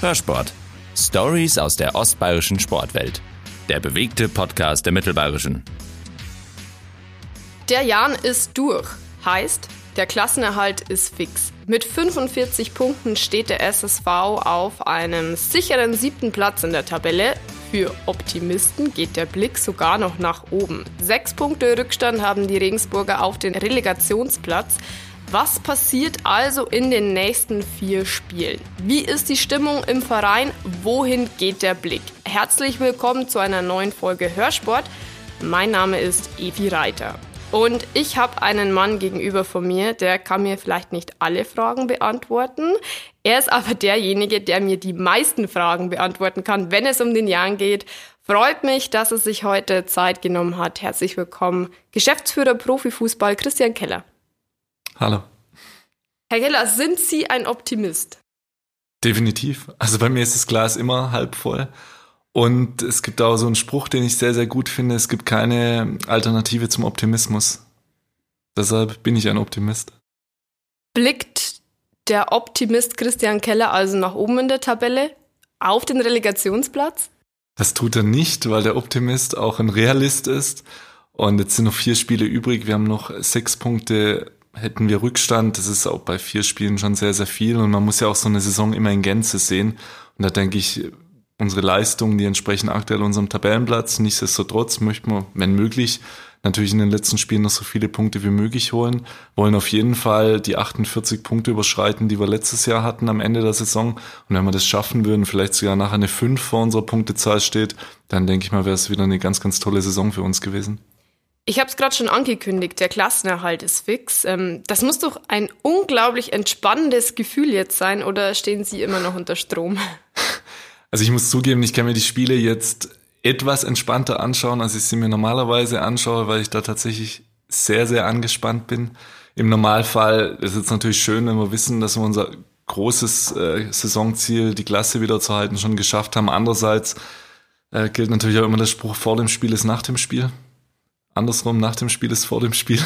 Hörsport. Stories aus der ostbayerischen Sportwelt. Der bewegte Podcast der Mittelbayerischen. Der Jan ist durch. Heißt, der Klassenerhalt ist fix. Mit 45 Punkten steht der SSV auf einem sicheren siebten Platz in der Tabelle. Für Optimisten geht der Blick sogar noch nach oben. Sechs Punkte Rückstand haben die Regensburger auf den Relegationsplatz. Was passiert also in den nächsten vier Spielen? Wie ist die Stimmung im Verein? Wohin geht der Blick? Herzlich willkommen zu einer neuen Folge Hörsport. Mein Name ist Evi Reiter. Und ich habe einen Mann gegenüber von mir, der kann mir vielleicht nicht alle Fragen beantworten. Er ist aber derjenige, der mir die meisten Fragen beantworten kann, wenn es um den Jan geht. Freut mich, dass er sich heute Zeit genommen hat. Herzlich willkommen, Geschäftsführer Profifußball Christian Keller. Hallo. Herr Keller, sind Sie ein Optimist? Definitiv. Also bei mir ist das Glas immer halb voll. Und es gibt auch so einen Spruch, den ich sehr, sehr gut finde. Es gibt keine Alternative zum Optimismus. Deshalb bin ich ein Optimist. Blickt der Optimist Christian Keller also nach oben in der Tabelle auf den Relegationsplatz? Das tut er nicht, weil der Optimist auch ein Realist ist. Und jetzt sind noch vier Spiele übrig. Wir haben noch sechs Punkte hätten wir Rückstand, das ist auch bei vier Spielen schon sehr, sehr viel und man muss ja auch so eine Saison immer in Gänze sehen. Und da denke ich, unsere Leistungen, die entsprechen aktuell unserem Tabellenplatz. Nichtsdestotrotz möchten wir, wenn möglich, natürlich in den letzten Spielen noch so viele Punkte wie möglich holen. Wollen auf jeden Fall die 48 Punkte überschreiten, die wir letztes Jahr hatten am Ende der Saison. Und wenn wir das schaffen würden, vielleicht sogar nachher eine 5 vor unserer Punktezahl steht, dann denke ich mal, wäre es wieder eine ganz, ganz tolle Saison für uns gewesen. Ich habe es gerade schon angekündigt, der Klassenerhalt ist fix. Ähm, das muss doch ein unglaublich entspannendes Gefühl jetzt sein, oder stehen Sie immer noch unter Strom? Also ich muss zugeben, ich kann mir die Spiele jetzt etwas entspannter anschauen, als ich sie mir normalerweise anschaue, weil ich da tatsächlich sehr, sehr angespannt bin. Im Normalfall ist es natürlich schön, wenn wir wissen, dass wir unser großes äh, Saisonziel, die Klasse wieder zu halten, schon geschafft haben. Andererseits äh, gilt natürlich auch immer der Spruch, vor dem Spiel ist nach dem Spiel andersrum, nach dem Spiel ist vor dem Spiel.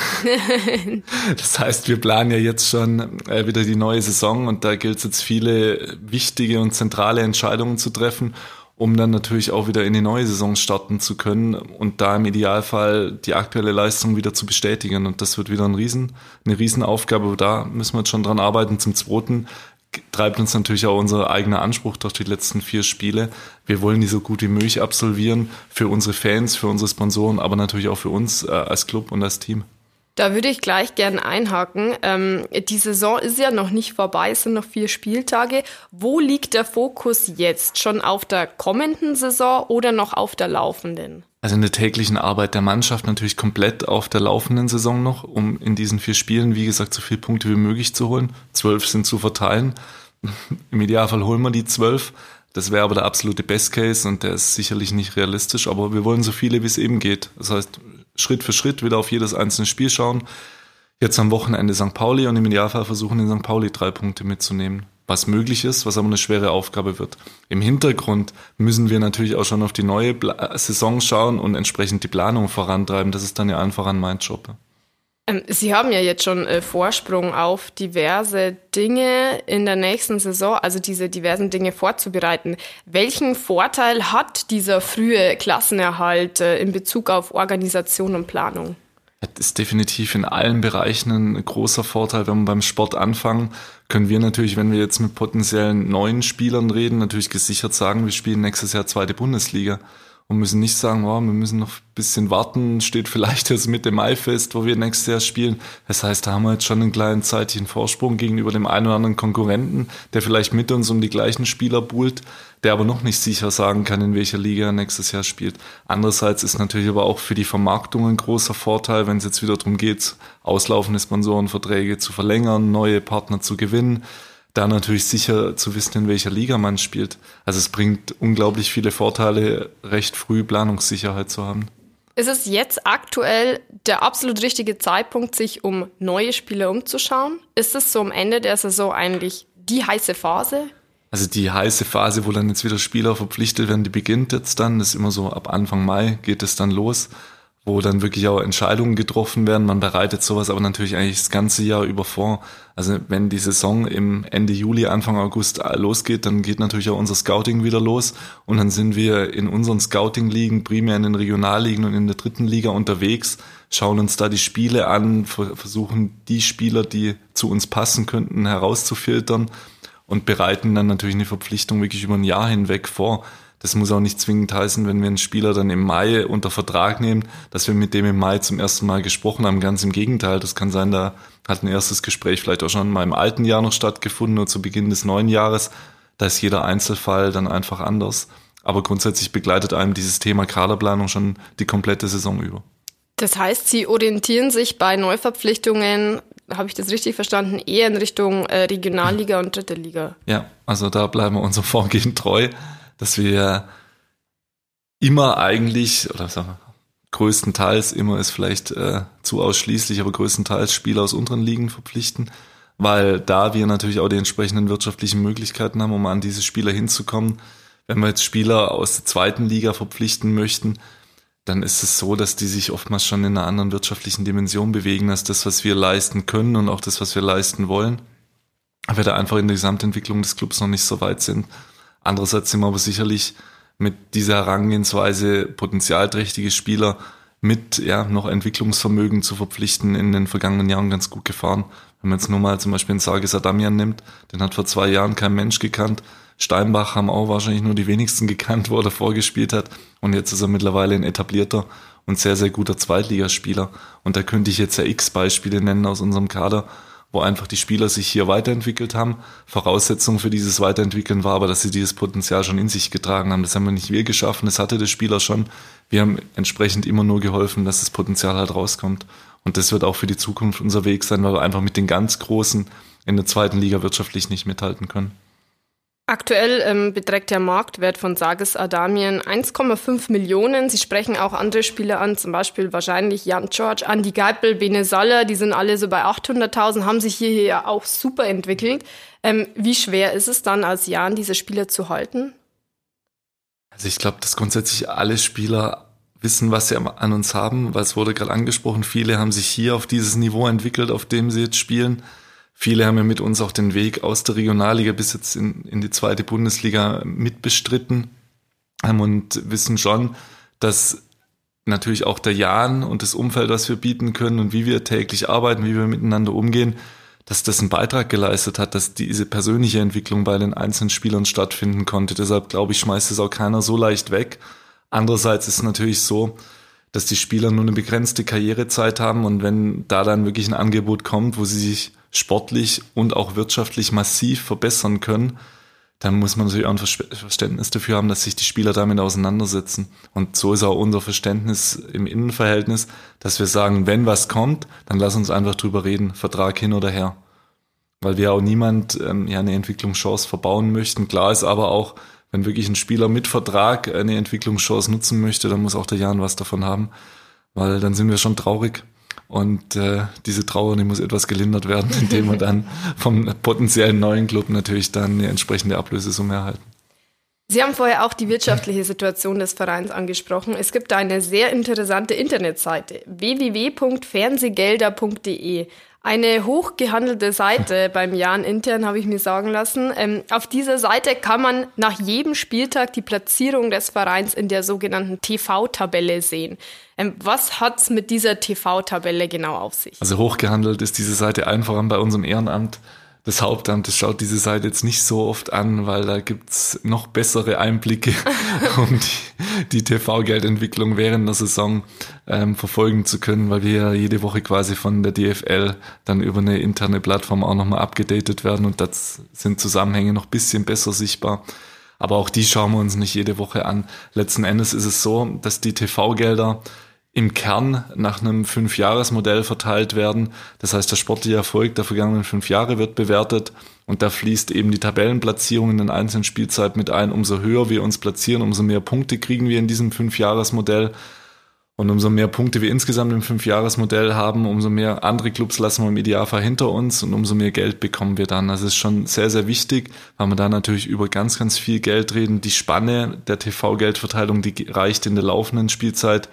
das heißt, wir planen ja jetzt schon äh, wieder die neue Saison und da gilt es jetzt viele wichtige und zentrale Entscheidungen zu treffen, um dann natürlich auch wieder in die neue Saison starten zu können und da im Idealfall die aktuelle Leistung wieder zu bestätigen. Und das wird wieder ein Riesen, eine Riesenaufgabe. Da müssen wir jetzt schon dran arbeiten. Zum Zweiten treibt uns natürlich auch unser eigener Anspruch durch die letzten vier Spiele. Wir wollen die so gut wie möglich absolvieren für unsere Fans, für unsere Sponsoren, aber natürlich auch für uns äh, als Club und als Team. Da würde ich gleich gerne einhaken. Ähm, die Saison ist ja noch nicht vorbei, es sind noch vier Spieltage. Wo liegt der Fokus jetzt? Schon auf der kommenden Saison oder noch auf der laufenden? Also in der täglichen Arbeit der Mannschaft natürlich komplett auf der laufenden Saison noch, um in diesen vier Spielen, wie gesagt, so viele Punkte wie möglich zu holen. Zwölf sind zu verteilen. Im Idealfall holen wir die zwölf. Das wäre aber der absolute Best Case und der ist sicherlich nicht realistisch, aber wir wollen so viele, wie es eben geht. Das heißt, Schritt für Schritt wieder auf jedes einzelne Spiel schauen. Jetzt am Wochenende St. Pauli und im Idealfall versuchen in St. Pauli drei Punkte mitzunehmen was möglich ist, was aber eine schwere Aufgabe wird. Im Hintergrund müssen wir natürlich auch schon auf die neue Saison schauen und entsprechend die Planung vorantreiben. Das ist dann ja einfach an mein Job. Sie haben ja jetzt schon äh, Vorsprung auf diverse Dinge in der nächsten Saison, also diese diversen Dinge vorzubereiten. Welchen Vorteil hat dieser frühe Klassenerhalt äh, in Bezug auf Organisation und Planung? Das ist definitiv in allen Bereichen ein großer Vorteil. Wenn wir beim Sport anfangen, können wir natürlich, wenn wir jetzt mit potenziellen neuen Spielern reden, natürlich gesichert sagen, wir spielen nächstes Jahr zweite Bundesliga und müssen nicht sagen, oh, wir müssen noch ein bisschen warten, steht vielleicht jetzt Mitte Mai fest, wo wir nächstes Jahr spielen. Das heißt, da haben wir jetzt schon einen kleinen zeitlichen Vorsprung gegenüber dem einen oder anderen Konkurrenten, der vielleicht mit uns um die gleichen Spieler buhlt, der aber noch nicht sicher sagen kann, in welcher Liga er nächstes Jahr spielt. Andererseits ist natürlich aber auch für die Vermarktung ein großer Vorteil, wenn es jetzt wieder darum geht, auslaufende Sponsorenverträge zu verlängern, neue Partner zu gewinnen da natürlich sicher zu wissen, in welcher Liga man spielt. Also es bringt unglaublich viele Vorteile, recht früh Planungssicherheit zu haben. Ist es jetzt aktuell der absolut richtige Zeitpunkt, sich um neue Spieler umzuschauen? Ist es so am Ende der Saison eigentlich die heiße Phase? Also die heiße Phase, wo dann jetzt wieder Spieler verpflichtet werden, die beginnt jetzt dann. Das ist immer so ab Anfang Mai geht es dann los wo dann wirklich auch Entscheidungen getroffen werden. Man bereitet sowas aber natürlich eigentlich das ganze Jahr über vor. Also wenn die Saison im Ende Juli, Anfang August losgeht, dann geht natürlich auch unser Scouting wieder los und dann sind wir in unseren Scouting-Ligen, primär in den Regionalligen und in der dritten Liga unterwegs, schauen uns da die Spiele an, versuchen die Spieler, die zu uns passen könnten, herauszufiltern und bereiten dann natürlich eine Verpflichtung wirklich über ein Jahr hinweg vor. Das muss auch nicht zwingend heißen, wenn wir einen Spieler dann im Mai unter Vertrag nehmen, dass wir mit dem im Mai zum ersten Mal gesprochen haben. Ganz im Gegenteil. Das kann sein, da hat ein erstes Gespräch vielleicht auch schon mal im alten Jahr noch stattgefunden oder zu Beginn des neuen Jahres. Da ist jeder Einzelfall dann einfach anders. Aber grundsätzlich begleitet einem dieses Thema Kaderplanung schon die komplette Saison über. Das heißt, Sie orientieren sich bei Neuverpflichtungen, habe ich das richtig verstanden, eher in Richtung äh, Regionalliga und Dritte Liga. Ja, also da bleiben wir unserem Vorgehen treu dass wir immer eigentlich, oder sagen wir, größtenteils, immer ist vielleicht äh, zu ausschließlich, aber größtenteils Spieler aus unteren Ligen verpflichten, weil da wir natürlich auch die entsprechenden wirtschaftlichen Möglichkeiten haben, um an diese Spieler hinzukommen. Wenn wir jetzt Spieler aus der zweiten Liga verpflichten möchten, dann ist es so, dass die sich oftmals schon in einer anderen wirtschaftlichen Dimension bewegen als das, was wir leisten können und auch das, was wir leisten wollen. Weil wir da einfach in der Gesamtentwicklung des Clubs noch nicht so weit sind. Andererseits sind wir aber sicherlich mit dieser Herangehensweise potenzialträchtige Spieler mit ja, noch Entwicklungsvermögen zu verpflichten in den vergangenen Jahren ganz gut gefahren. Wenn man jetzt nur mal zum Beispiel einen Sargis Adamian nimmt, den hat vor zwei Jahren kein Mensch gekannt. Steinbach haben auch wahrscheinlich nur die wenigsten gekannt, wo er davor gespielt hat. Und jetzt ist er mittlerweile ein etablierter und sehr, sehr guter Zweitligaspieler. Und da könnte ich jetzt ja x Beispiele nennen aus unserem Kader, wo einfach die Spieler sich hier weiterentwickelt haben. Voraussetzung für dieses Weiterentwickeln war aber, dass sie dieses Potenzial schon in sich getragen haben. Das haben wir nicht wir geschaffen, das hatte der Spieler schon. Wir haben entsprechend immer nur geholfen, dass das Potenzial halt rauskommt. Und das wird auch für die Zukunft unser Weg sein, weil wir einfach mit den ganz Großen in der zweiten Liga wirtschaftlich nicht mithalten können. Aktuell ähm, beträgt der Marktwert von Sages Adamien 1,5 Millionen. Sie sprechen auch andere Spieler an, zum Beispiel wahrscheinlich Jan George, Andy Geipel, Bene Saller, die sind alle so bei 800.000, haben sich hier ja auch super entwickelt. Ähm, wie schwer ist es dann als Jan, diese Spieler zu halten? Also ich glaube, dass grundsätzlich alle Spieler wissen, was sie an uns haben, weil es wurde gerade angesprochen, viele haben sich hier auf dieses Niveau entwickelt, auf dem sie jetzt spielen. Viele haben ja mit uns auch den Weg aus der Regionalliga bis jetzt in, in die zweite Bundesliga mitbestritten ähm, und wissen schon, dass natürlich auch der Jan und das Umfeld, was wir bieten können und wie wir täglich arbeiten, wie wir miteinander umgehen, dass das einen Beitrag geleistet hat, dass diese persönliche Entwicklung bei den einzelnen Spielern stattfinden konnte. Deshalb glaube ich, schmeißt es auch keiner so leicht weg. Andererseits ist es natürlich so, dass die Spieler nur eine begrenzte Karrierezeit haben und wenn da dann wirklich ein Angebot kommt, wo sie sich sportlich und auch wirtschaftlich massiv verbessern können, dann muss man natürlich auch ein Verständnis dafür haben, dass sich die Spieler damit auseinandersetzen. Und so ist auch unser Verständnis im Innenverhältnis, dass wir sagen, wenn was kommt, dann lass uns einfach drüber reden, Vertrag hin oder her. Weil wir auch niemand ähm, ja eine Entwicklungschance verbauen möchten. Klar ist aber auch, wenn wirklich ein Spieler mit Vertrag eine Entwicklungschance nutzen möchte, dann muss auch der Jan was davon haben. Weil dann sind wir schon traurig, und äh, diese Trauer, die muss etwas gelindert werden, indem wir dann vom potenziellen neuen Club natürlich dann eine entsprechende Ablösesumme erhalten. Sie haben vorher auch die wirtschaftliche Situation des Vereins angesprochen. Es gibt da eine sehr interessante Internetseite www.fernsehgelder.de. Eine hochgehandelte Seite beim Jan intern, habe ich mir sagen lassen. Ähm, auf dieser Seite kann man nach jedem Spieltag die Platzierung des Vereins in der sogenannten TV-Tabelle sehen. Ähm, was hat's mit dieser TV-Tabelle genau auf sich? Also hochgehandelt ist diese Seite einfach bei unserem Ehrenamt das Hauptamt, das schaut diese Seite jetzt nicht so oft an, weil da gibt's noch bessere Einblicke, um die, die TV-Geldentwicklung während der Saison ähm, verfolgen zu können, weil wir ja jede Woche quasi von der DFL dann über eine interne Plattform auch nochmal abgedatet werden und das sind Zusammenhänge noch bisschen besser sichtbar. Aber auch die schauen wir uns nicht jede Woche an. Letzten Endes ist es so, dass die TV-Gelder im Kern nach einem Fünfjahresmodell verteilt werden. Das heißt, der sportliche Erfolg der vergangenen fünf Jahre wird bewertet und da fließt eben die Tabellenplatzierung in den einzelnen Spielzeiten mit ein. Umso höher wir uns platzieren, umso mehr Punkte kriegen wir in diesem Fünfjahresmodell. Und umso mehr Punkte wir insgesamt im Fünfjahresmodell haben, umso mehr andere Clubs lassen wir im Idealfall hinter uns und umso mehr Geld bekommen wir dann. Das ist schon sehr, sehr wichtig, weil wir da natürlich über ganz, ganz viel Geld reden. Die Spanne der TV-Geldverteilung, die reicht in der laufenden Spielzeit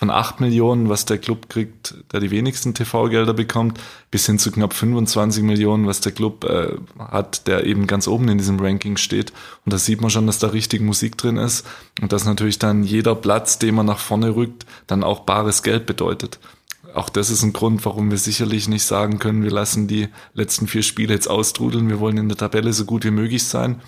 von 8 Millionen, was der Club kriegt, der die wenigsten TV-Gelder bekommt, bis hin zu knapp 25 Millionen, was der Club äh, hat, der eben ganz oben in diesem Ranking steht. Und da sieht man schon, dass da richtig Musik drin ist und dass natürlich dann jeder Platz, den man nach vorne rückt, dann auch bares Geld bedeutet. Auch das ist ein Grund, warum wir sicherlich nicht sagen können, wir lassen die letzten vier Spiele jetzt austrudeln. Wir wollen in der Tabelle so gut wie möglich sein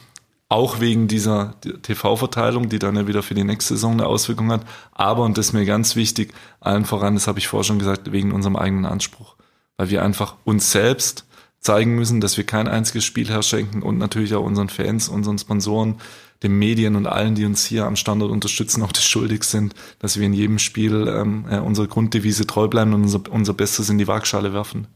auch wegen dieser TV-Verteilung, die dann ja wieder für die nächste Saison eine Auswirkung hat. Aber, und das ist mir ganz wichtig, allen voran, das habe ich vorher schon gesagt, wegen unserem eigenen Anspruch. Weil wir einfach uns selbst zeigen müssen, dass wir kein einziges Spiel herschenken und natürlich auch unseren Fans, unseren Sponsoren, den Medien und allen, die uns hier am Standort unterstützen, auch das schuldig sind, dass wir in jedem Spiel ähm, unserer Grunddevise treu bleiben und unser, unser Bestes in die Waagschale werfen.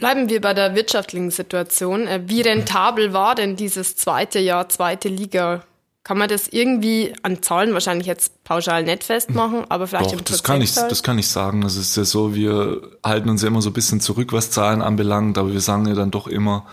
Bleiben wir bei der wirtschaftlichen Situation. Äh, wie rentabel war denn dieses zweite Jahr, zweite Liga? Kann man das irgendwie an Zahlen wahrscheinlich jetzt pauschal nicht festmachen, aber vielleicht Doch, im das kann ich, das kann ich sagen. Das ist ja so, wir halten uns ja immer so ein bisschen zurück, was Zahlen anbelangt, aber wir sagen ja dann doch immer,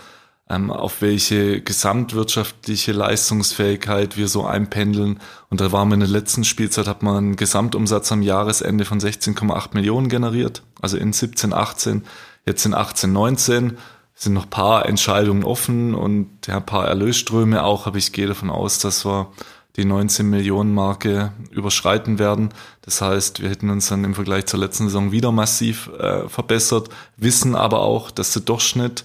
ähm, auf welche gesamtwirtschaftliche Leistungsfähigkeit wir so einpendeln. Und da waren wir in der letzten Spielzeit, hat man einen Gesamtumsatz am Jahresende von 16,8 Millionen generiert, also in 17, 18. Jetzt in 18, 19 sind noch paar Entscheidungen offen und ja, ein paar Erlösströme auch, aber ich gehe davon aus, dass wir die 19 Millionen Marke überschreiten werden. Das heißt, wir hätten uns dann im Vergleich zur letzten Saison wieder massiv äh, verbessert, wissen aber auch, dass der Durchschnitt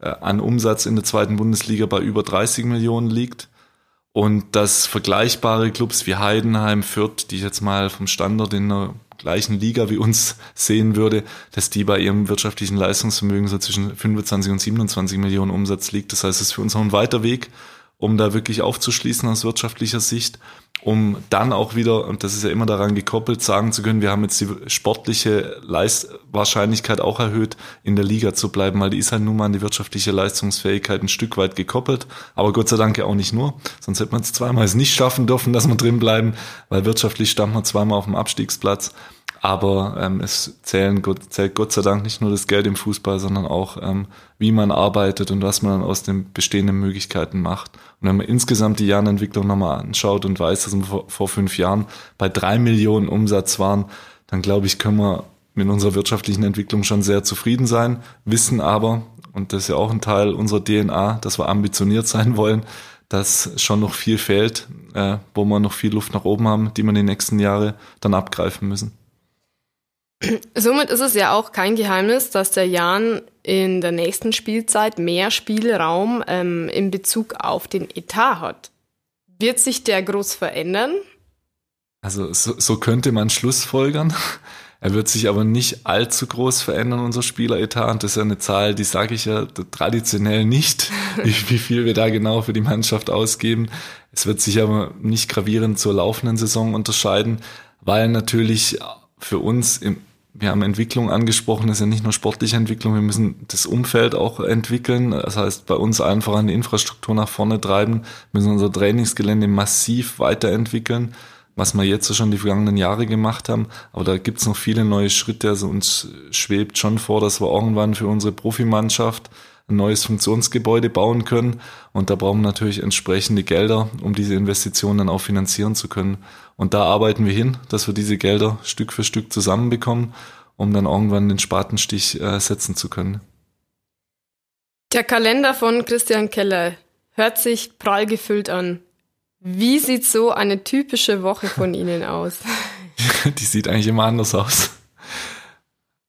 äh, an Umsatz in der zweiten Bundesliga bei über 30 Millionen liegt und dass vergleichbare Clubs wie Heidenheim, Fürth, die ich jetzt mal vom Standard in der gleichen Liga wie uns sehen würde, dass die bei ihrem wirtschaftlichen Leistungsvermögen so zwischen 25 und 27 Millionen Umsatz liegt. Das heißt, es ist für uns noch ein weiter Weg, um da wirklich aufzuschließen aus wirtschaftlicher Sicht um dann auch wieder, und das ist ja immer daran gekoppelt, sagen zu können, wir haben jetzt die sportliche Leist Wahrscheinlichkeit auch erhöht, in der Liga zu bleiben, weil die ist halt nun mal an die wirtschaftliche Leistungsfähigkeit ein Stück weit gekoppelt. Aber Gott sei Dank ja auch nicht nur, sonst hätte man es zweimal nicht schaffen dürfen, dass wir drin bleiben, weil wirtschaftlich stand man zweimal auf dem Abstiegsplatz. Aber ähm, es zählen, zählt Gott sei Dank nicht nur das Geld im Fußball, sondern auch, ähm, wie man arbeitet und was man dann aus den bestehenden Möglichkeiten macht. Und wenn man insgesamt die Jahrenentwicklung nochmal anschaut und weiß, dass wir vor, vor fünf Jahren bei drei Millionen Umsatz waren, dann glaube ich, können wir mit unserer wirtschaftlichen Entwicklung schon sehr zufrieden sein, wissen aber, und das ist ja auch ein Teil unserer DNA, dass wir ambitioniert sein wollen, dass schon noch viel fehlt, äh, wo wir noch viel Luft nach oben haben, die wir in den nächsten Jahren dann abgreifen müssen. Somit ist es ja auch kein Geheimnis, dass der Jan in der nächsten Spielzeit mehr Spielraum ähm, in Bezug auf den Etat hat. Wird sich der groß verändern? Also so, so könnte man Schlussfolgern. Er wird sich aber nicht allzu groß verändern, unser Spieleretat. Und das ist ja eine Zahl, die sage ich ja traditionell nicht, wie, wie viel wir da genau für die Mannschaft ausgeben. Es wird sich aber nicht gravierend zur laufenden Saison unterscheiden, weil natürlich für uns im, wir haben Entwicklung angesprochen, das ist ja nicht nur sportliche Entwicklung, wir müssen das Umfeld auch entwickeln. Das heißt, bei uns einfach an die Infrastruktur nach vorne treiben, müssen unser Trainingsgelände massiv weiterentwickeln, was wir jetzt schon die vergangenen Jahre gemacht haben. Aber da gibt's noch viele neue Schritte. Also uns schwebt schon vor, dass wir irgendwann für unsere Profimannschaft ein neues Funktionsgebäude bauen können. Und da brauchen wir natürlich entsprechende Gelder, um diese Investitionen dann auch finanzieren zu können. Und da arbeiten wir hin, dass wir diese Gelder Stück für Stück zusammenbekommen, um dann irgendwann den Spatenstich äh, setzen zu können. Der Kalender von Christian Keller hört sich prall gefüllt an. Wie sieht so eine typische Woche von Ihnen aus? Die sieht eigentlich immer anders aus.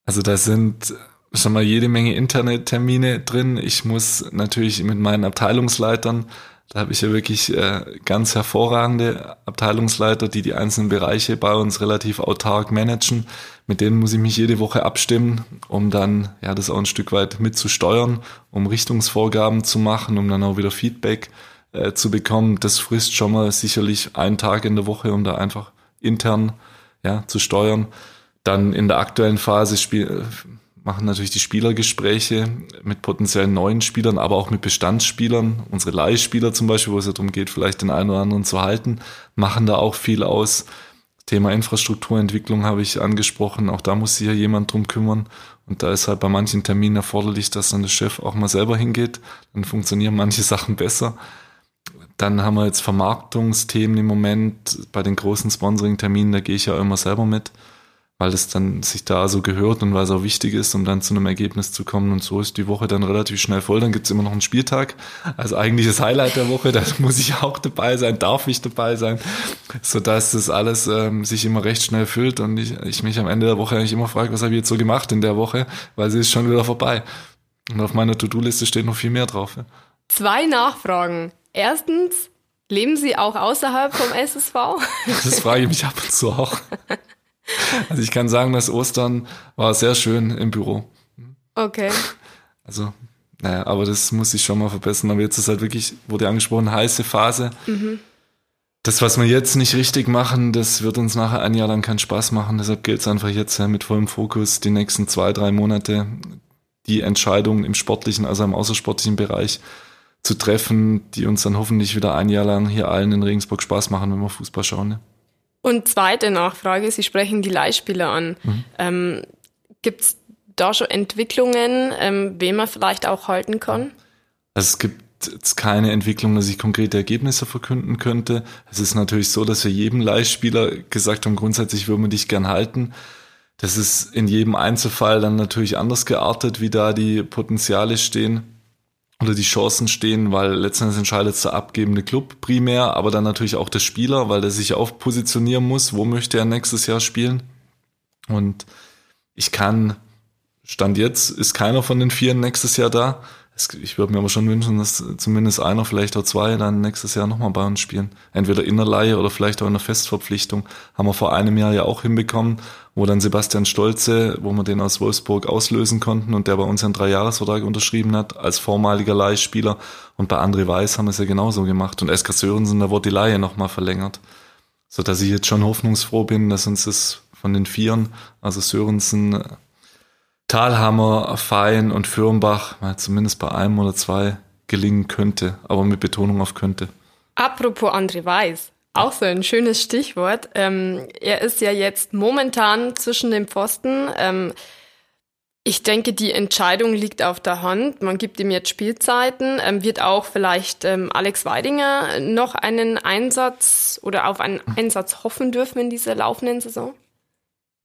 Also da sind schon mal jede Menge Internettermine drin. Ich muss natürlich mit meinen Abteilungsleitern da habe ich ja wirklich äh, ganz hervorragende Abteilungsleiter, die die einzelnen Bereiche bei uns relativ autark managen. Mit denen muss ich mich jede Woche abstimmen, um dann ja das auch ein Stück weit mitzusteuern, um Richtungsvorgaben zu machen, um dann auch wieder Feedback äh, zu bekommen. Das frisst schon mal sicherlich einen Tag in der Woche, um da einfach intern ja zu steuern. Dann in der aktuellen Phase spiel, machen natürlich die Spielergespräche mit potenziellen neuen Spielern, aber auch mit Bestandsspielern. Unsere Leihspieler zum Beispiel, wo es ja darum geht, vielleicht den einen oder anderen zu halten, machen da auch viel aus. Thema Infrastrukturentwicklung habe ich angesprochen. Auch da muss sich ja jemand drum kümmern. Und da ist halt bei manchen Terminen erforderlich, dass dann der Chef auch mal selber hingeht. Dann funktionieren manche Sachen besser. Dann haben wir jetzt Vermarktungsthemen im Moment bei den großen Sponsoring-Terminen, da gehe ich ja immer selber mit weil es dann sich da so gehört und weil es auch wichtig ist, um dann zu einem Ergebnis zu kommen. Und so ist die Woche dann relativ schnell voll. Dann gibt's immer noch einen Spieltag. Also eigentliches Highlight der Woche, da muss ich auch dabei sein, darf ich dabei sein, sodass das alles ähm, sich immer recht schnell füllt und ich, ich mich am Ende der Woche eigentlich immer frage, was habe ich jetzt so gemacht in der Woche, weil sie ist schon wieder vorbei. Und auf meiner To-Do-Liste steht noch viel mehr drauf. Ja. Zwei Nachfragen. Erstens, leben Sie auch außerhalb vom SSV? Das frage ich mich ab und zu auch. Also ich kann sagen, dass Ostern war sehr schön im Büro. Okay. Also, naja, aber das muss ich schon mal verbessern. Aber jetzt ist halt wirklich, wurde angesprochen, heiße Phase. Mhm. Das, was wir jetzt nicht richtig machen, das wird uns nachher ein Jahr lang keinen Spaß machen. Deshalb gilt es einfach jetzt mit vollem Fokus die nächsten zwei, drei Monate die Entscheidungen im sportlichen, also im außersportlichen Bereich zu treffen, die uns dann hoffentlich wieder ein Jahr lang hier allen in Regensburg Spaß machen, wenn wir Fußball schauen. Ne? Und zweite Nachfrage, Sie sprechen die Leihspieler an. Mhm. Ähm, Gibt es da schon Entwicklungen, ähm, wen man vielleicht auch halten kann? Also es gibt jetzt keine Entwicklung, dass ich konkrete Ergebnisse verkünden könnte. Es ist natürlich so, dass wir jedem Leihspieler gesagt haben, grundsätzlich würden wir dich gern halten. Das ist in jedem Einzelfall dann natürlich anders geartet, wie da die Potenziale stehen oder die Chancen stehen, weil letztendlich entscheidet der abgebende Club primär, aber dann natürlich auch der Spieler, weil der sich auch positionieren muss, wo möchte er nächstes Jahr spielen. Und ich kann, Stand jetzt ist keiner von den Vieren nächstes Jahr da ich würde mir aber schon wünschen, dass zumindest einer, vielleicht auch zwei, dann nächstes Jahr nochmal bei uns spielen. Entweder in der Leihe oder vielleicht auch in der Festverpflichtung. Haben wir vor einem Jahr ja auch hinbekommen, wo dann Sebastian Stolze, wo wir den aus Wolfsburg auslösen konnten und der bei uns einen Dreijahresvertrag unterschrieben hat, als vormaliger Leihspieler. Und bei André Weiß haben wir es ja genauso gemacht. Und Eska Sörensen, da wurde die Leihe nochmal verlängert. So dass ich jetzt schon hoffnungsfroh bin, dass uns das von den Vieren, also Sörensen, Talhammer, Fein und Fürnbach mal zumindest bei einem oder zwei gelingen könnte, aber mit Betonung auf könnte. Apropos André Weiß, auch so ein schönes Stichwort. Ähm, er ist ja jetzt momentan zwischen den Pfosten. Ähm, ich denke, die Entscheidung liegt auf der Hand. Man gibt ihm jetzt Spielzeiten. Ähm, wird auch vielleicht ähm, Alex Weidinger noch einen Einsatz oder auf einen Einsatz hoffen dürfen in dieser laufenden Saison?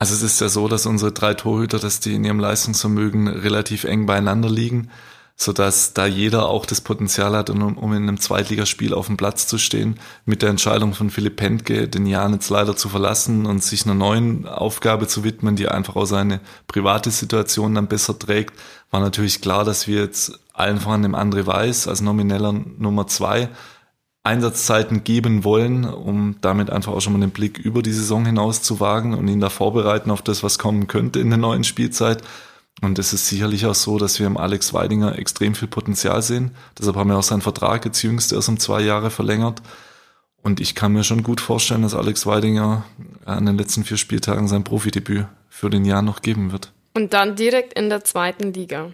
Also es ist ja so, dass unsere drei Torhüter, dass die in ihrem Leistungsvermögen relativ eng beieinander liegen, so dass da jeder auch das Potenzial hat, um, um in einem Zweitligaspiel auf dem Platz zu stehen. Mit der Entscheidung von Philipp Pentke, den Jan jetzt leider zu verlassen und sich einer neuen Aufgabe zu widmen, die einfach auch seine private Situation dann besser trägt, war natürlich klar, dass wir jetzt allen voran dem André Weiß als nomineller Nummer zwei Einsatzzeiten geben wollen, um damit einfach auch schon mal den Blick über die Saison hinaus zu wagen und ihn da vorbereiten auf das, was kommen könnte in der neuen Spielzeit. Und es ist sicherlich auch so, dass wir im Alex Weidinger extrem viel Potenzial sehen. Deshalb haben wir auch seinen Vertrag jetzt jüngst erst um zwei Jahre verlängert. Und ich kann mir schon gut vorstellen, dass Alex Weidinger an den letzten vier Spieltagen sein Profidebüt für den Jahr noch geben wird. Und dann direkt in der zweiten Liga.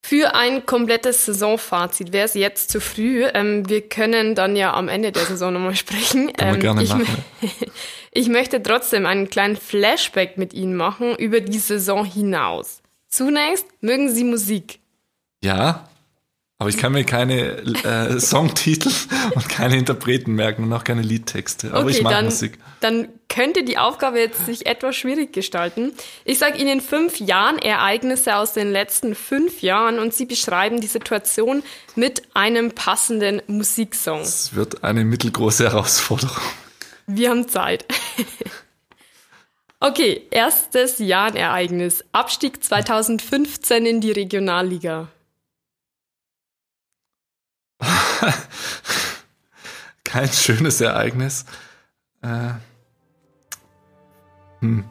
Für ein komplettes Saisonfazit wäre es jetzt zu früh. Ähm, wir können dann ja am Ende der Saison nochmal sprechen. Ähm, gerne ich, machen. ich möchte trotzdem einen kleinen Flashback mit Ihnen machen über die Saison hinaus. Zunächst mögen Sie Musik. Ja, aber ich kann mir keine äh, Songtitel und keine Interpreten merken und auch keine Liedtexte. Aber okay, ich mag dann, Musik. Dann könnte die Aufgabe jetzt sich etwas schwierig gestalten. Ich sage Ihnen fünf Jahren Ereignisse aus den letzten fünf Jahren und Sie beschreiben die Situation mit einem passenden Musiksong. Es wird eine mittelgroße Herausforderung. Wir haben Zeit. okay, erstes Jahrenereignis. Abstieg 2015 in die Regionalliga. Kein schönes Ereignis. Äh, hm.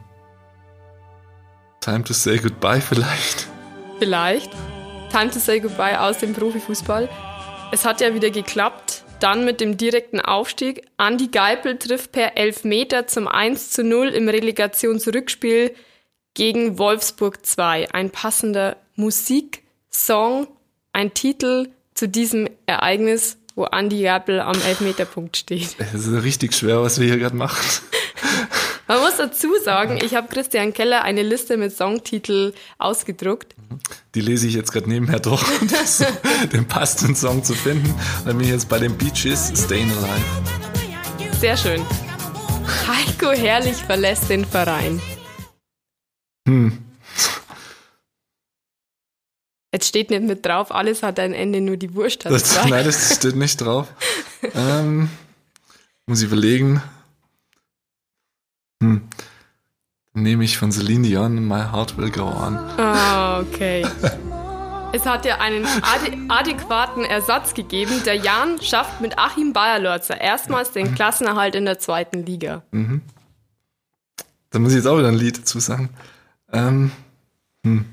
Time to say goodbye vielleicht. Vielleicht. Time to say goodbye aus dem Profifußball. Es hat ja wieder geklappt. Dann mit dem direkten Aufstieg. Andi Geipel trifft per Elfmeter zum 1 zu 0 im Relegationsrückspiel gegen Wolfsburg 2. Ein passender Musiksong, ein Titel, zu diesem Ereignis, wo Andy Gappel am Elfmeterpunkt steht. Es ist richtig schwer, was wir hier gerade machen. Man muss dazu sagen, ich habe Christian Keller eine Liste mit Songtitel ausgedruckt. Die lese ich jetzt gerade nebenher durch, um den passenden Song zu finden. Dann bin ich jetzt bei den Beaches Staying Alive. Sehr schön. Heiko Herrlich verlässt den Verein. Hm. Jetzt steht nicht mit drauf, alles hat ein Ende, nur die Wurst hat Das, nein, das steht nicht drauf. ähm, muss ich überlegen. Hm. Dann nehme ich von Celine Dion My Heart Will Go On. Ah, okay. Es hat ja einen ade adäquaten Ersatz gegeben. Der Jan schafft mit Achim Bayerlorzer erstmals den Klassenerhalt in der zweiten Liga. Da muss ich jetzt auch wieder ein Lied dazu sagen. Ähm, hm.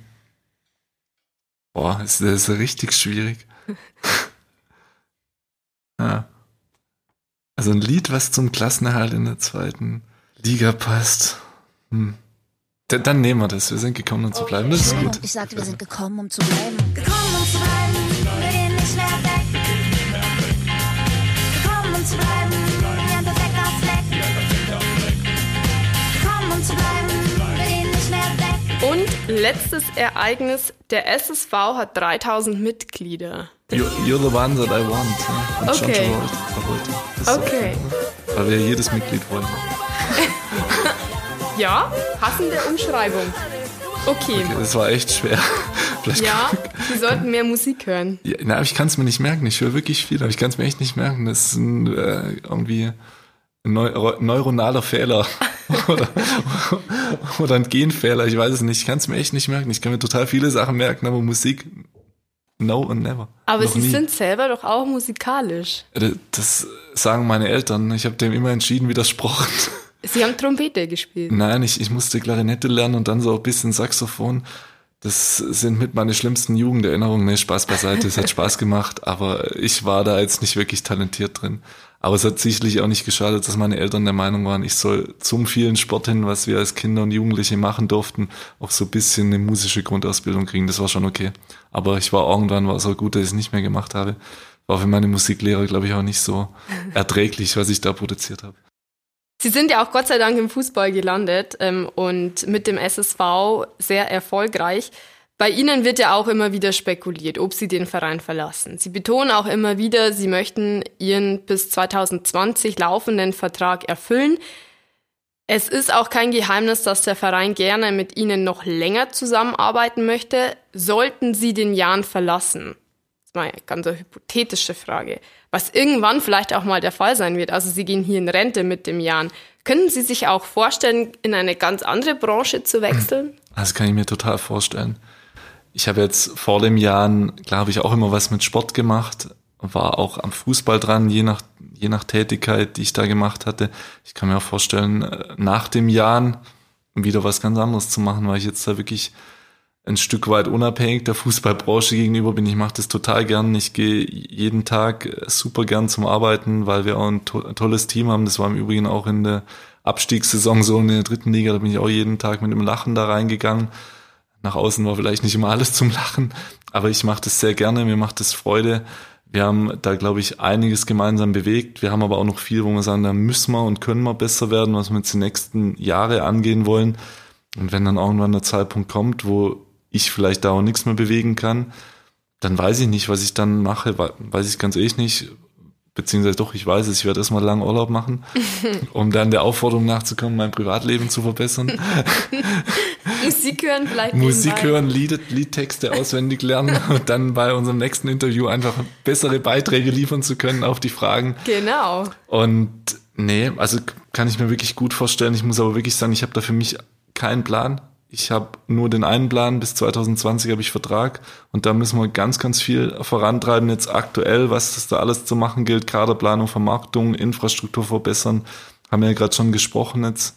Boah, ist, das ist richtig schwierig. ja. Also ein Lied, was zum Klassenerhalt in der zweiten Liga passt. Hm. Dann, dann nehmen wir das. Wir sind gekommen, um zu bleiben. Das ist gut. Ich sagte, wir sind gekommen, um zu bleiben. Gekommen um zu bleiben, letztes Ereignis, der SSV hat 3000 Mitglieder. You're, you're the one that I want. John Okay. Okay. Weil wir jedes Mitglied wollen. Ja, passende Umschreibung. Okay. Das war echt schwer. Vielleicht Ja, Sie sollten mehr Musik hören. Ja, na, aber ich kann es mir nicht merken. Ich höre wirklich viel, aber ich kann es mir echt nicht merken. Das ist ein, äh, irgendwie ein neu neuronaler Fehler oder, oder ein Genfehler. Ich weiß es nicht. Ich kann es mir echt nicht merken. Ich kann mir total viele Sachen merken, aber Musik no and never. Aber Noch Sie nie. sind selber doch auch musikalisch. Das sagen meine Eltern. Ich habe dem immer entschieden widersprochen. Sie haben Trompete gespielt. Nein, ich, ich musste Klarinette lernen und dann so ein bisschen Saxophon. Das sind mit meine schlimmsten Jugenderinnerungen. Nee, Spaß beiseite, es hat Spaß gemacht, aber ich war da jetzt nicht wirklich talentiert drin. Aber es hat sicherlich auch nicht geschadet, dass meine Eltern der Meinung waren, ich soll zum vielen Sport hin, was wir als Kinder und Jugendliche machen durften, auch so ein bisschen eine musische Grundausbildung kriegen. Das war schon okay. Aber ich war irgendwann, war es auch gut, dass ich es nicht mehr gemacht habe. War für meine Musiklehrer, glaube ich, auch nicht so erträglich, was ich da produziert habe. Sie sind ja auch Gott sei Dank im Fußball gelandet ähm, und mit dem SSV sehr erfolgreich. Bei Ihnen wird ja auch immer wieder spekuliert, ob Sie den Verein verlassen. Sie betonen auch immer wieder, Sie möchten Ihren bis 2020 laufenden Vertrag erfüllen. Es ist auch kein Geheimnis, dass der Verein gerne mit Ihnen noch länger zusammenarbeiten möchte. Sollten Sie den Jan verlassen? Das ist mal eine ganz hypothetische Frage. Was irgendwann vielleicht auch mal der Fall sein wird. Also Sie gehen hier in Rente mit dem Jan. Können Sie sich auch vorstellen, in eine ganz andere Branche zu wechseln? Das kann ich mir total vorstellen. Ich habe jetzt vor dem Jahren, glaube ich, auch immer was mit Sport gemacht, war auch am Fußball dran, je nach, je nach Tätigkeit, die ich da gemacht hatte. Ich kann mir auch vorstellen, äh, nach dem Jahren wieder was ganz anderes zu machen, weil ich jetzt da wirklich ein Stück weit unabhängig der Fußballbranche gegenüber bin. Ich mache das total gern. Ich gehe jeden Tag äh, super gern zum Arbeiten, weil wir auch ein to tolles Team haben. Das war im Übrigen auch in der Abstiegssaison so in der dritten Liga. Da bin ich auch jeden Tag mit einem Lachen da reingegangen. Nach außen war vielleicht nicht immer alles zum Lachen, aber ich mache das sehr gerne. Mir macht das Freude. Wir haben da, glaube ich, einiges gemeinsam bewegt. Wir haben aber auch noch viel, wo wir sagen, da müssen wir und können wir besser werden, was wir jetzt die nächsten Jahre angehen wollen. Und wenn dann irgendwann der Zeitpunkt kommt, wo ich vielleicht da auch nichts mehr bewegen kann, dann weiß ich nicht, was ich dann mache, weiß ich ganz ehrlich nicht. Beziehungsweise doch, ich weiß es, ich werde erstmal lang Urlaub machen, um dann der Aufforderung nachzukommen, mein Privatleben zu verbessern. Musik hören vielleicht Musik nebenbei? hören, Lied, Liedtexte auswendig lernen und dann bei unserem nächsten Interview einfach bessere Beiträge liefern zu können auf die Fragen. Genau. Und nee, also kann ich mir wirklich gut vorstellen. Ich muss aber wirklich sagen, ich habe da für mich keinen Plan. Ich habe nur den einen Plan, bis 2020 habe ich Vertrag und da müssen wir ganz, ganz viel vorantreiben jetzt aktuell, was es da alles zu machen gilt, Kaderplanung, Vermarktung, Infrastruktur verbessern, haben wir ja gerade schon gesprochen jetzt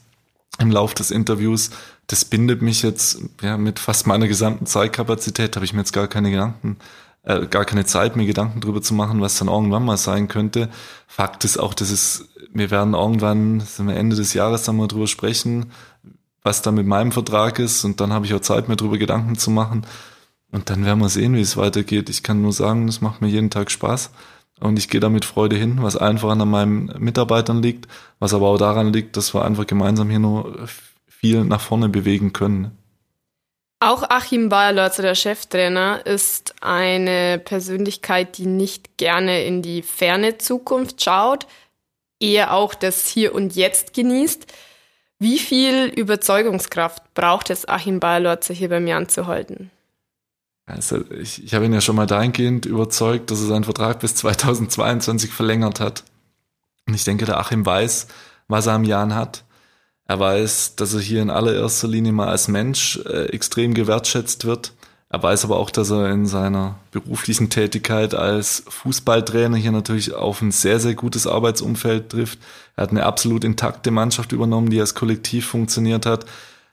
im Lauf des Interviews. Das bindet mich jetzt ja mit fast meiner gesamten Zeitkapazität, habe ich mir jetzt gar keine Gedanken, äh, gar keine Zeit, mir Gedanken drüber zu machen, was dann irgendwann mal sein könnte. Fakt ist auch, dass es, wir werden irgendwann, sind wir Ende des Jahres dann mal drüber sprechen, was da mit meinem Vertrag ist und dann habe ich auch Zeit, mir drüber Gedanken zu machen. Und dann werden wir sehen, wie es weitergeht. Ich kann nur sagen, es macht mir jeden Tag Spaß. Und ich gehe da mit Freude hin, was einfach an meinen Mitarbeitern liegt, was aber auch daran liegt, dass wir einfach gemeinsam hier nur viel nach vorne bewegen können. Auch Achim Bayerlörzer, der Cheftrainer, ist eine Persönlichkeit, die nicht gerne in die ferne Zukunft schaut. eher auch das Hier und Jetzt genießt. Wie viel Überzeugungskraft braucht es Achim Bayerlotzer hier beim Jan zu halten? Also ich, ich habe ihn ja schon mal dahingehend überzeugt, dass er seinen Vertrag bis 2022 verlängert hat. Und ich denke, der Achim weiß, was er am Jan hat. Er weiß, dass er hier in allererster Linie mal als Mensch äh, extrem gewertschätzt wird. Er weiß aber auch, dass er in seiner beruflichen Tätigkeit als Fußballtrainer hier natürlich auf ein sehr, sehr gutes Arbeitsumfeld trifft. Er hat eine absolut intakte Mannschaft übernommen, die als Kollektiv funktioniert hat.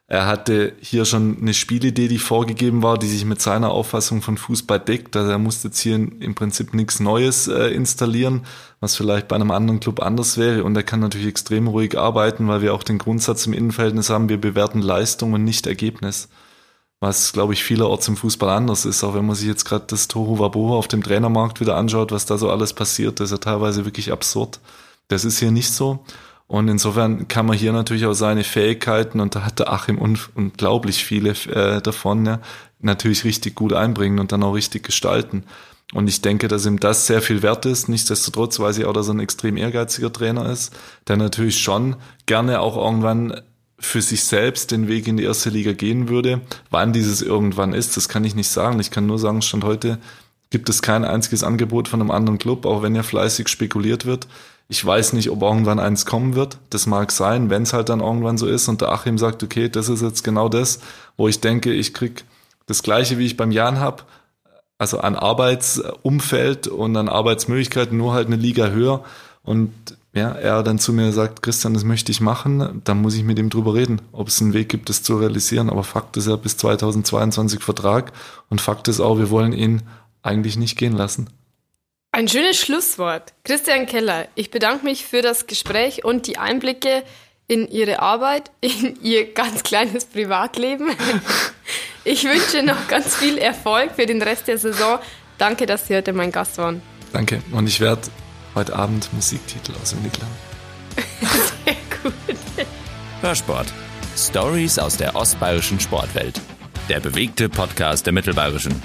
Er hatte hier schon eine Spielidee, die vorgegeben war, die sich mit seiner Auffassung von Fußball deckt. Also er musste jetzt hier im Prinzip nichts Neues äh, installieren, was vielleicht bei einem anderen Club anders wäre. Und er kann natürlich extrem ruhig arbeiten, weil wir auch den Grundsatz im Innenverhältnis haben, wir bewerten Leistung und nicht Ergebnis. Was, glaube ich, vielerorts im Fußball anders ist. Auch wenn man sich jetzt gerade das Tohu Wabohu auf dem Trainermarkt wieder anschaut, was da so alles passiert, das ist ja teilweise wirklich absurd. Das ist hier nicht so. Und insofern kann man hier natürlich auch seine Fähigkeiten, und da hat der Achim un unglaublich viele äh, davon, ja, natürlich richtig gut einbringen und dann auch richtig gestalten. Und ich denke, dass ihm das sehr viel wert ist. Nichtsdestotrotz weiß ich auch, dass er ein extrem ehrgeiziger Trainer ist, der natürlich schon gerne auch irgendwann für sich selbst den Weg in die erste Liga gehen würde. Wann dieses irgendwann ist, das kann ich nicht sagen. Ich kann nur sagen, Stand heute gibt es kein einziges Angebot von einem anderen Club, auch wenn ja fleißig spekuliert wird. Ich weiß nicht, ob irgendwann eins kommen wird. Das mag sein, wenn es halt dann irgendwann so ist und der Achim sagt, okay, das ist jetzt genau das, wo ich denke, ich krieg das gleiche, wie ich beim Jan hab, also an Arbeitsumfeld und an Arbeitsmöglichkeiten, nur halt eine Liga höher. Und ja, er dann zu mir sagt, Christian, das möchte ich machen, dann muss ich mit ihm drüber reden, ob es einen Weg gibt, das zu realisieren. Aber Fakt ist ja bis 2022 Vertrag und Fakt ist auch, wir wollen ihn eigentlich nicht gehen lassen. Ein schönes Schlusswort. Christian Keller, ich bedanke mich für das Gespräch und die Einblicke in Ihre Arbeit, in Ihr ganz kleines Privatleben. Ich wünsche noch ganz viel Erfolg für den Rest der Saison. Danke, dass Sie heute mein Gast waren. Danke. Und ich werde heute Abend Musiktitel auswendig lernen. Sehr gut. Hörsport. Stories aus der ostbayerischen Sportwelt. Der bewegte Podcast der Mittelbayerischen.